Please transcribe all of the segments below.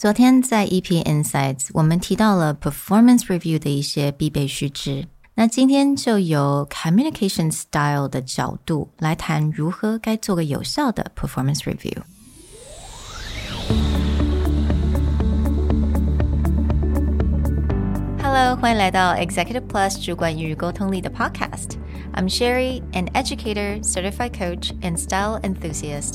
昨天在 EP Insights，我们提到了 performance review 的一些必备须知。那今天就由 communication style 的角度来谈如何该做个有效的 performance review。Hello，欢迎来到 Executive Plus 主管与沟通力的 Podcast。I'm Sherry, an educator, certified coach, and style enthusiast.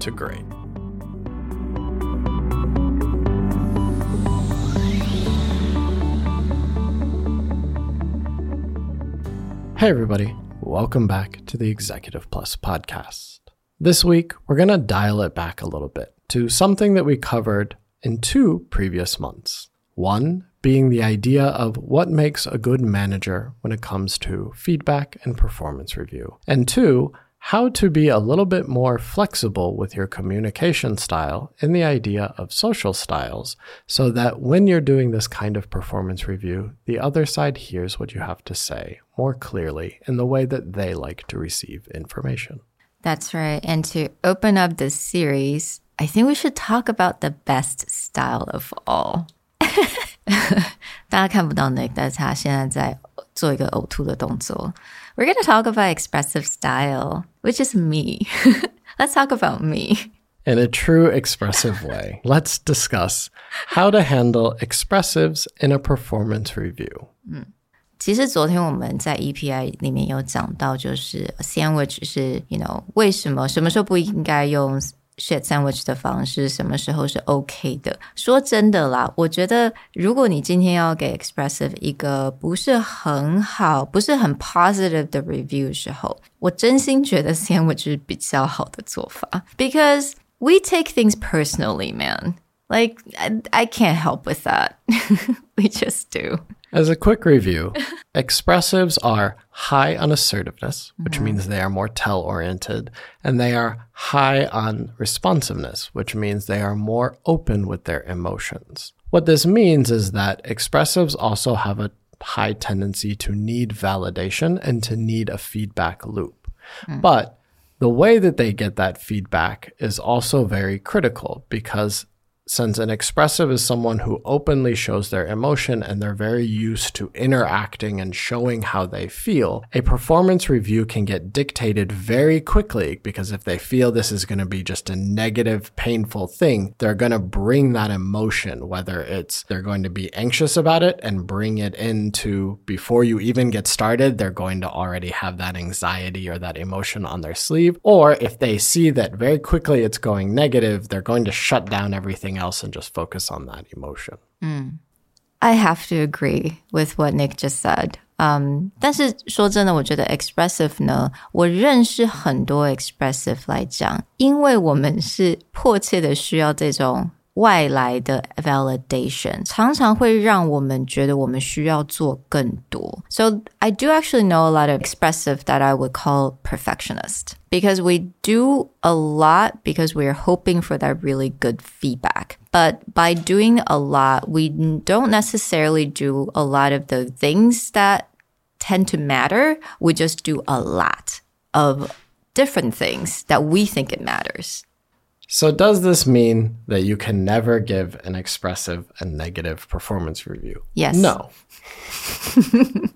to great. Hey, everybody. Welcome back to the Executive Plus podcast. This week, we're going to dial it back a little bit to something that we covered in two previous months. One being the idea of what makes a good manager when it comes to feedback and performance review. And two, how to be a little bit more flexible with your communication style and the idea of social styles so that when you're doing this kind of performance review, the other side hears what you have to say more clearly in the way that they like to receive information. That's right. And to open up this series, I think we should talk about the best style of all. 大家看不到 Nick，但是他现在在做一个呕吐的动作。we're going to talk about expressive style, which is me. Let's talk about me. In a true expressive way, let's discuss how to handle expressives in a performance review. 嗯，其实昨天我们在 EPI 里面有讲到，就是 sandwich 是 you know 为什么什么时候不应该用 share sandwich 的方式什么时候是 OK 的？说真的啦，我觉得如果你今天要给 expressive 一个不是很好、不是很 positive 的 review 的时候，我真心觉得 sandwich 是比较好的做法，because we take things personally, man. Like I, I can't help with that. we just do. As a quick review, expressives are high on assertiveness, which mm-hmm. means they are more tell oriented, and they are high on responsiveness, which means they are more open with their emotions. What this means is that expressives also have a high tendency to need validation and to need a feedback loop. Mm. But the way that they get that feedback is also very critical because since an expressive is someone who openly shows their emotion and they're very used to interacting and showing how they feel, a performance review can get dictated very quickly because if they feel this is going to be just a negative, painful thing, they're going to bring that emotion, whether it's they're going to be anxious about it and bring it into before you even get started, they're going to already have that anxiety or that emotion on their sleeve. Or if they see that very quickly it's going negative, they're going to shut down everything else and just focus on that emotion. Mm. I have to agree with what Nick just said. Um, 但是说真的，我觉得 expressive 呢，我认识很多 expressive 来讲，因为我们是迫切的需要这种 外来的 validation，常常会让我们觉得我们需要做更多。So I do actually know a lot of expressive that I would call perfectionist because we do a lot because we're hoping for that really good feedback. But by doing a lot, we don't necessarily do a lot of the things that tend to matter. We just do a lot of different things that we think it matters. So, does this mean that you can never give an expressive and negative performance review? Yes. No.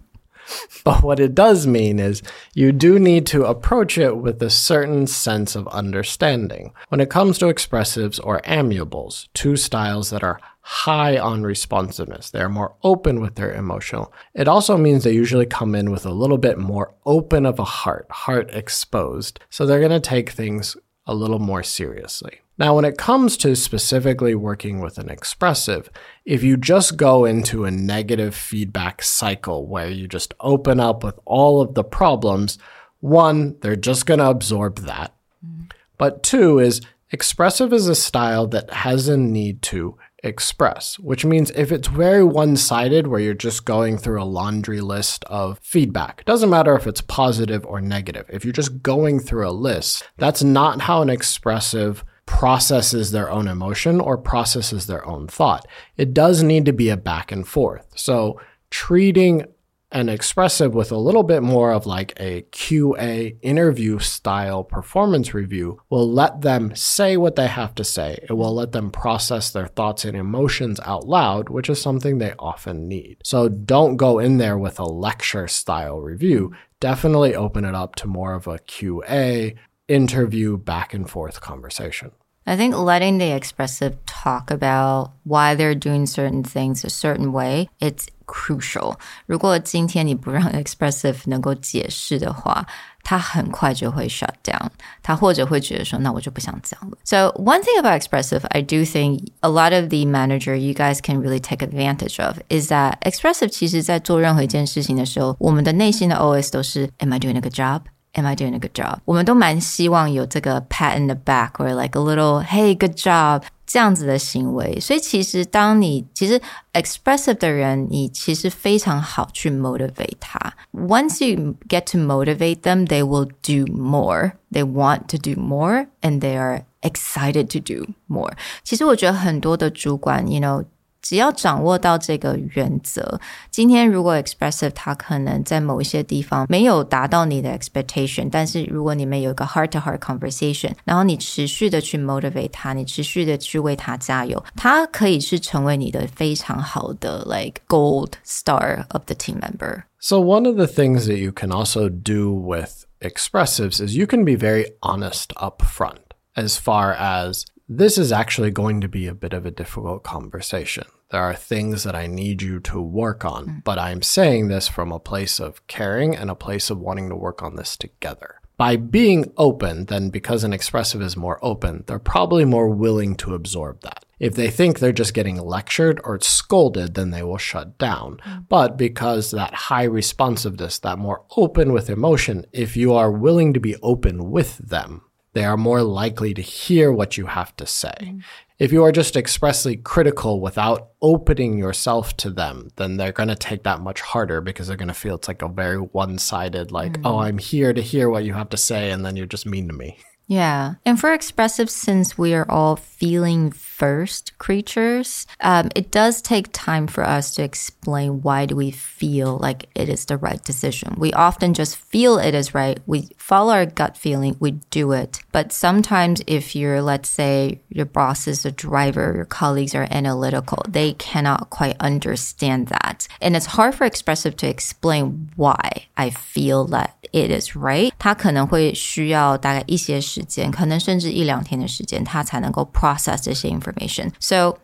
but what it does mean is you do need to approach it with a certain sense of understanding. When it comes to expressives or amiables, two styles that are high on responsiveness, they're more open with their emotional. It also means they usually come in with a little bit more open of a heart, heart exposed. So they're going to take things a little more seriously. Now, when it comes to specifically working with an expressive, if you just go into a negative feedback cycle where you just open up with all of the problems, one, they're just going to absorb that. Mm-hmm. But two is expressive is a style that has a need to express, which means if it's very one sided, where you're just going through a laundry list of feedback, doesn't matter if it's positive or negative. If you're just going through a list, that's not how an expressive processes their own emotion or processes their own thought. It does need to be a back and forth. So treating an expressive with a little bit more of like a QA interview style performance review will let them say what they have to say. It will let them process their thoughts and emotions out loud, which is something they often need. So don't go in there with a lecture style review. Definitely open it up to more of a QA interview back and forth conversation. I think letting the expressive talk about why they're doing certain things a certain way, it's crucial. 如果今天你不让 expressive 能够解释的话，他很快就会 shut down。他或者会觉得说，那我就不想讲了。So one thing about expressive, I do think a lot of the manager you guys can really take advantage of is that expressive 其实在做任何一件事情的时候，我们的内心的 OS 都是 Am I doing a good job? am I doing a good job？我们都蛮希望有这个 pat in the back or like a little hey good job 这样子的行为。所以其实当你其实 expressive 的人，你其实非常好去 motivate 他。Once you get to motivate them, they will do more. They want to do more, and they are excited to do more. 其实我觉得很多的主管，you know。 只要掌握到这个原则，今天如果 expressive 他可能在某一些地方没有达到你的 expectation，但是如果你们有一个 heart to heart conversation，然后你持续的去 motivate 他，你持续的去为他加油，他可以是成为你的非常好的 like gold star of the team member. So one of the things that you can also do with expressives is you can be very honest up front as far as this is actually going to be a bit of a difficult conversation. There are things that I need you to work on, mm. but I'm saying this from a place of caring and a place of wanting to work on this together. By being open, then because an expressive is more open, they're probably more willing to absorb that. If they think they're just getting lectured or scolded, then they will shut down. Mm. But because that high responsiveness, that more open with emotion, if you are willing to be open with them, they are more likely to hear what you have to say. Mm. If you are just expressly critical without opening yourself to them, then they're going to take that much harder because they're going to feel it's like a very one sided, like, mm. oh, I'm here to hear what you have to say, and then you're just mean to me. Yeah. And for expressive, since we are all feeling first creatures, um, it does take time for us to explain why do we feel like it is the right decision. We often just feel it is right. We follow our gut feeling. We do it. But sometimes if you're, let's say your boss is a driver, your colleagues are analytical, they cannot quite understand that. And it's hard for expressive to explain why I feel that it is right. 他可能会需要大概一些时间，可能甚至一两天的时间，他才能够 process 这些 information. So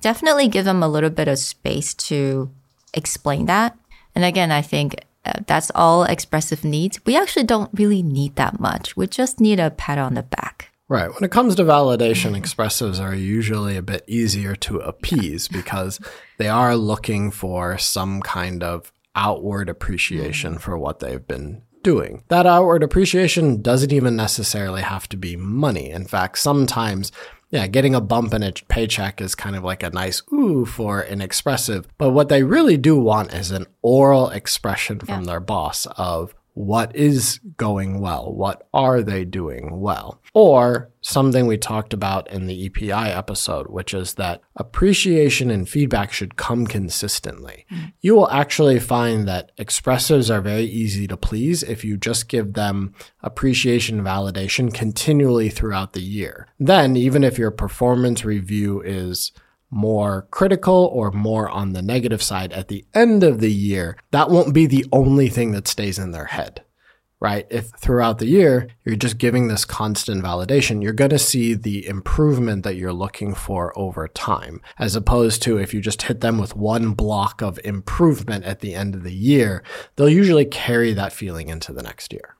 definitely give them a little bit of space to explain that. And again, I think uh, that's all expressive needs. We actually don't really need that much. We just need a pat on the back. Right. When it comes to validation, expressives are usually a bit easier to appease because they are looking for some kind of outward appreciation for what they've been doing. That outward appreciation doesn't even necessarily have to be money. In fact, sometimes yeah, getting a bump in a paycheck is kind of like a nice ooh for an expressive. But what they really do want is an oral expression from yeah. their boss of what is going well? What are they doing well? Or something we talked about in the EPI episode, which is that appreciation and feedback should come consistently. Mm-hmm. You will actually find that expressives are very easy to please if you just give them appreciation and validation continually throughout the year. Then, even if your performance review is more critical or more on the negative side at the end of the year, that won't be the only thing that stays in their head, right? If throughout the year you're just giving this constant validation, you're going to see the improvement that you're looking for over time, as opposed to if you just hit them with one block of improvement at the end of the year, they'll usually carry that feeling into the next year.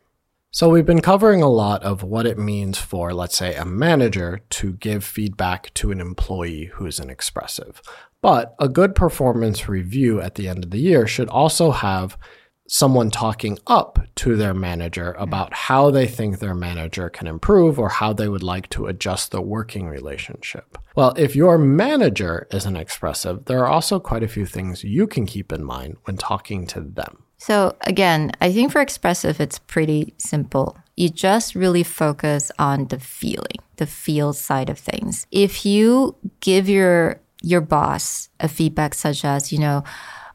So we've been covering a lot of what it means for, let's say, a manager to give feedback to an employee who's an expressive. But a good performance review at the end of the year should also have someone talking up to their manager about how they think their manager can improve or how they would like to adjust the working relationship. Well, if your manager isn't expressive, there are also quite a few things you can keep in mind when talking to them. So, again, I think for expressive, it's pretty simple. You just really focus on the feeling, the feel side of things. If you give your your boss a feedback such as, you know,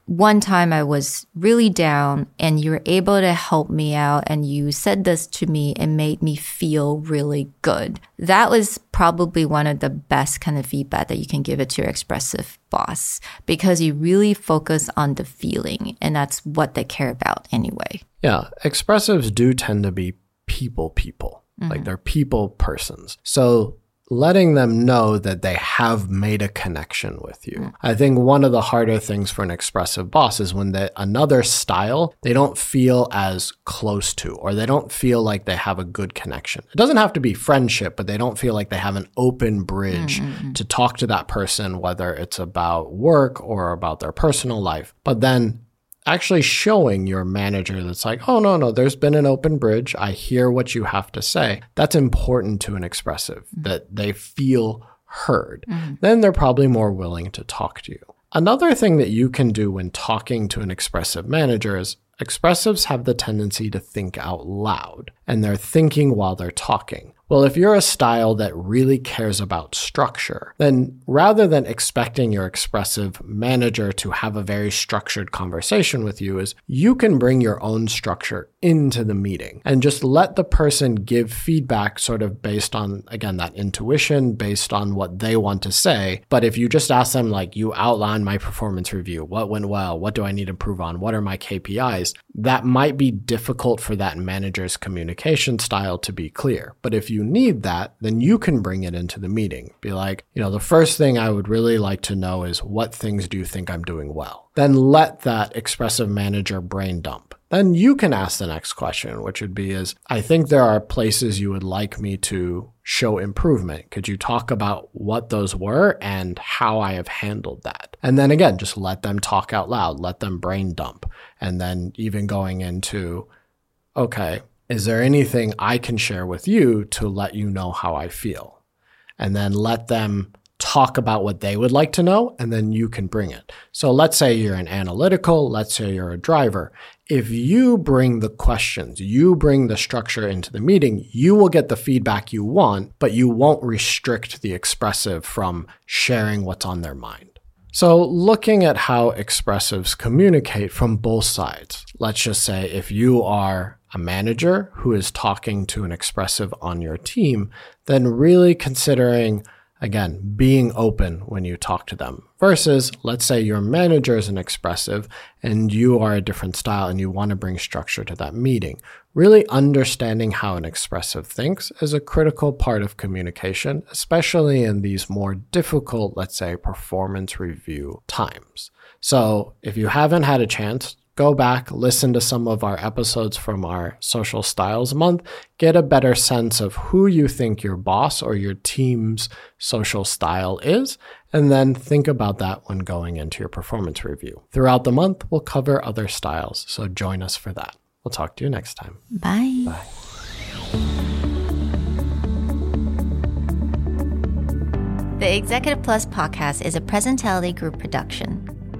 one time I was really down and you were able to help me out and you said this to me and made me feel really good. That was probably one of the best kind of feedback that you can give it to your expressive boss because you really focus on the feeling and that's what they care about anyway. Yeah, expressives do tend to be people people. Mm-hmm. Like they're people persons. So letting them know that they have made a connection with you. Mm. I think one of the harder things for an expressive boss is when they, another style they don't feel as close to or they don't feel like they have a good connection. It doesn't have to be friendship, but they don't feel like they have an open bridge mm-hmm. to talk to that person whether it's about work or about their personal life. But then actually showing your manager that's like, oh, no, no, there's been an open bridge. I hear what you have to say. That's important to an expressive, mm-hmm. that they feel heard. Mm-hmm. Then they're probably more willing to talk to you. Another thing that you can do when talking to an expressive manager is expressives have the tendency to think out loud, and they're thinking while they're talking. Well, if you're a style that really cares about structure, then rather than expecting your expressive manager to have a very structured conversation with you, is you can bring your own structure into the meeting and just let the person give feedback sort of based on, again, that intuition, based on what they want to say. But if you just ask them, like, you outline my performance review, what went well, what do I need to improve on, what are my KPIs, that might be difficult for that manager's communication style to be clear. But if you you need that, then you can bring it into the meeting. Be like, you know, the first thing I would really like to know is what things do you think I'm doing well? Then let that expressive manager brain dump. Then you can ask the next question, which would be is, I think there are places you would like me to show improvement. Could you talk about what those were and how I have handled that? And then again, just let them talk out loud, let them brain dump. And then even going into, okay, is there anything I can share with you to let you know how I feel? And then let them talk about what they would like to know, and then you can bring it. So let's say you're an analytical, let's say you're a driver. If you bring the questions, you bring the structure into the meeting, you will get the feedback you want, but you won't restrict the expressive from sharing what's on their mind. So, looking at how expressives communicate from both sides, let's just say if you are a manager who is talking to an expressive on your team, then really considering, again, being open when you talk to them. Versus, let's say your manager is an expressive and you are a different style and you want to bring structure to that meeting. Really understanding how an expressive thinks is a critical part of communication, especially in these more difficult, let's say, performance review times. So if you haven't had a chance go back, listen to some of our episodes from our social styles month, get a better sense of who you think your boss or your team's social style is, and then think about that when going into your performance review. Throughout the month, we'll cover other styles, so join us for that. We'll talk to you next time. Bye. Bye. The Executive Plus podcast is a Presentality Group production